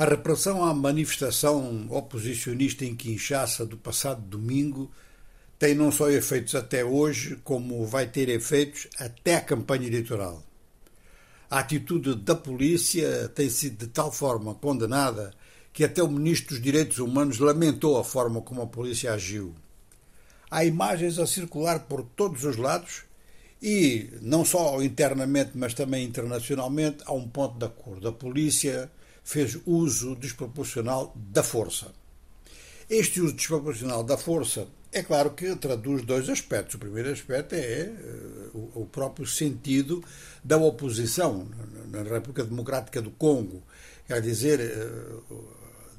A repressão à manifestação oposicionista em Kinshasa do passado domingo tem não só efeitos até hoje, como vai ter efeitos até a campanha eleitoral. A atitude da polícia tem sido de tal forma condenada que até o ministro dos Direitos Humanos lamentou a forma como a polícia agiu. Há imagens a circular por todos os lados e, não só internamente, mas também internacionalmente, há um ponto de acordo. A polícia fez uso desproporcional da força. Este uso desproporcional da força é claro que traduz dois aspectos. O primeiro aspecto é uh, o próprio sentido da oposição na República Democrática do Congo. Quer dizer, uh,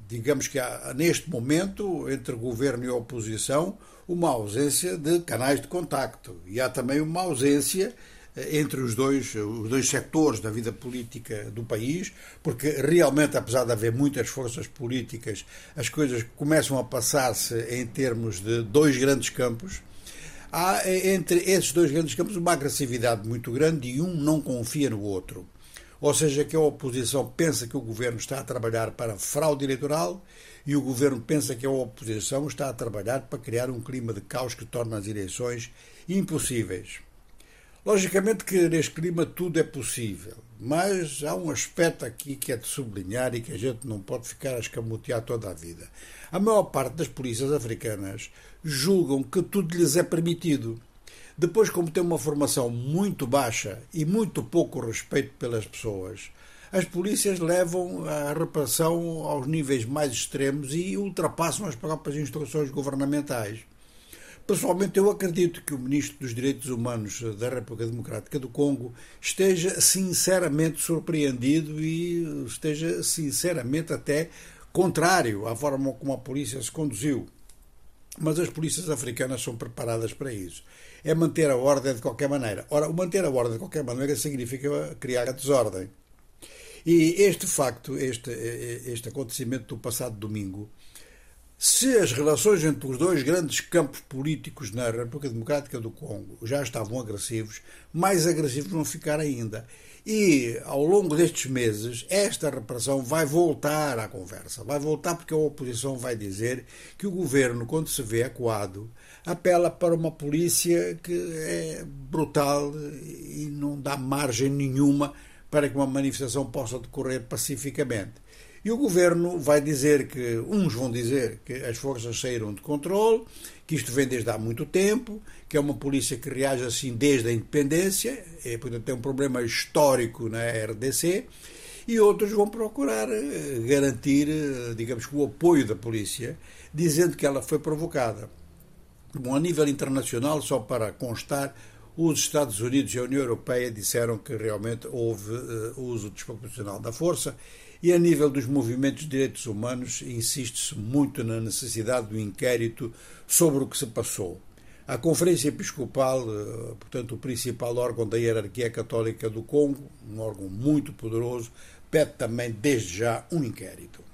digamos que há neste momento, entre governo e oposição, uma ausência de canais de contacto. E há também uma ausência eh, entre os dois, os dois setores da vida política do país, porque realmente, apesar de haver muitas forças políticas, as coisas começam a passar-se em termos de dois grandes campos. Há eh, entre esses dois grandes campos uma agressividade muito grande e um não confia no outro. Ou seja, que a oposição pensa que o governo está a trabalhar para fraude eleitoral e o governo pensa que a oposição está a trabalhar para criar um clima de caos que torna as eleições impossíveis. Logicamente que neste clima tudo é possível, mas há um aspecto aqui que é de sublinhar e que a gente não pode ficar a escamotear toda a vida. A maior parte das polícias africanas julgam que tudo lhes é permitido. Depois, como tem uma formação muito baixa e muito pouco respeito pelas pessoas, as polícias levam a repressão aos níveis mais extremos e ultrapassam as próprias instruções governamentais. Pessoalmente, eu acredito que o Ministro dos Direitos Humanos da República Democrática do Congo esteja sinceramente surpreendido e esteja sinceramente até contrário à forma como a polícia se conduziu. Mas as polícias africanas são preparadas para isso. É manter a ordem de qualquer maneira. Ora, manter a ordem de qualquer maneira significa criar a desordem. E este facto, este, este acontecimento do passado domingo, se as relações entre os dois grandes campos políticos na República Democrática do Congo já estavam agressivos, mais agressivos vão ficar ainda. E ao longo destes meses, esta repressão vai voltar à conversa. Vai voltar porque a oposição vai dizer que o governo, quando se vê acuado, apela para uma polícia que é brutal e não dá margem nenhuma para que uma manifestação possa decorrer pacificamente. E o governo vai dizer que, uns vão dizer que as forças saíram de controle, que isto vem desde há muito tempo, que é uma polícia que reage assim desde a independência, e, portanto tem um problema histórico na RDC, e outros vão procurar eh, garantir, eh, digamos, o apoio da polícia, dizendo que ela foi provocada. Bom, a nível internacional, só para constar, os Estados Unidos e a União Europeia disseram que realmente houve uh, uso desproporcional da força e a nível dos movimentos de direitos humanos, insiste-se muito na necessidade do inquérito sobre o que se passou. A Conferência Episcopal, eh, portanto, o principal órgão da hierarquia católica do Congo, um órgão muito poderoso, pede também, desde já, um inquérito.